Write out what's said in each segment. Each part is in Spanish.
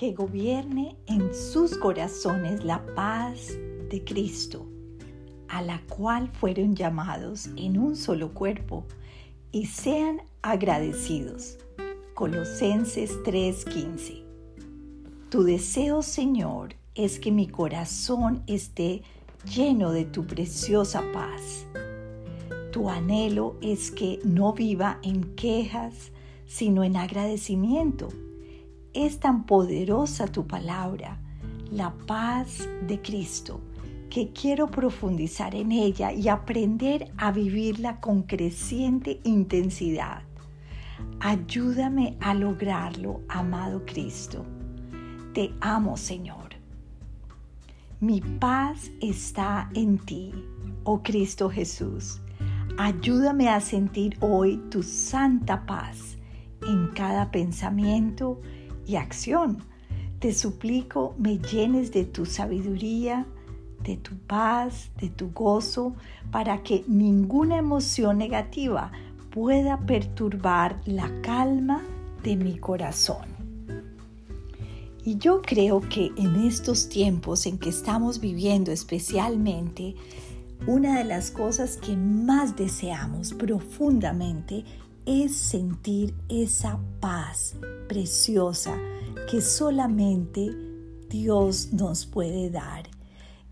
que gobierne en sus corazones la paz de Cristo, a la cual fueron llamados en un solo cuerpo, y sean agradecidos. Colosenses 3:15. Tu deseo, Señor, es que mi corazón esté lleno de tu preciosa paz. Tu anhelo es que no viva en quejas, sino en agradecimiento. Es tan poderosa tu palabra, la paz de Cristo, que quiero profundizar en ella y aprender a vivirla con creciente intensidad. Ayúdame a lograrlo, amado Cristo. Te amo, Señor. Mi paz está en ti, oh Cristo Jesús. Ayúdame a sentir hoy tu santa paz en cada pensamiento y acción. Te suplico me llenes de tu sabiduría, de tu paz, de tu gozo, para que ninguna emoción negativa pueda perturbar la calma de mi corazón. Y yo creo que en estos tiempos en que estamos viviendo especialmente, una de las cosas que más deseamos profundamente es sentir esa paz preciosa que solamente Dios nos puede dar.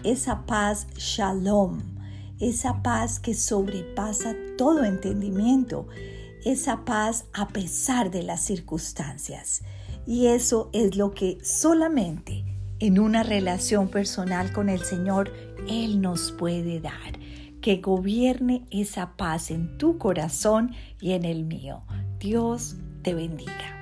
Esa paz shalom, esa paz que sobrepasa todo entendimiento, esa paz a pesar de las circunstancias. Y eso es lo que solamente en una relación personal con el Señor Él nos puede dar. Que gobierne esa paz en tu corazón y en el mío. Dios te bendiga.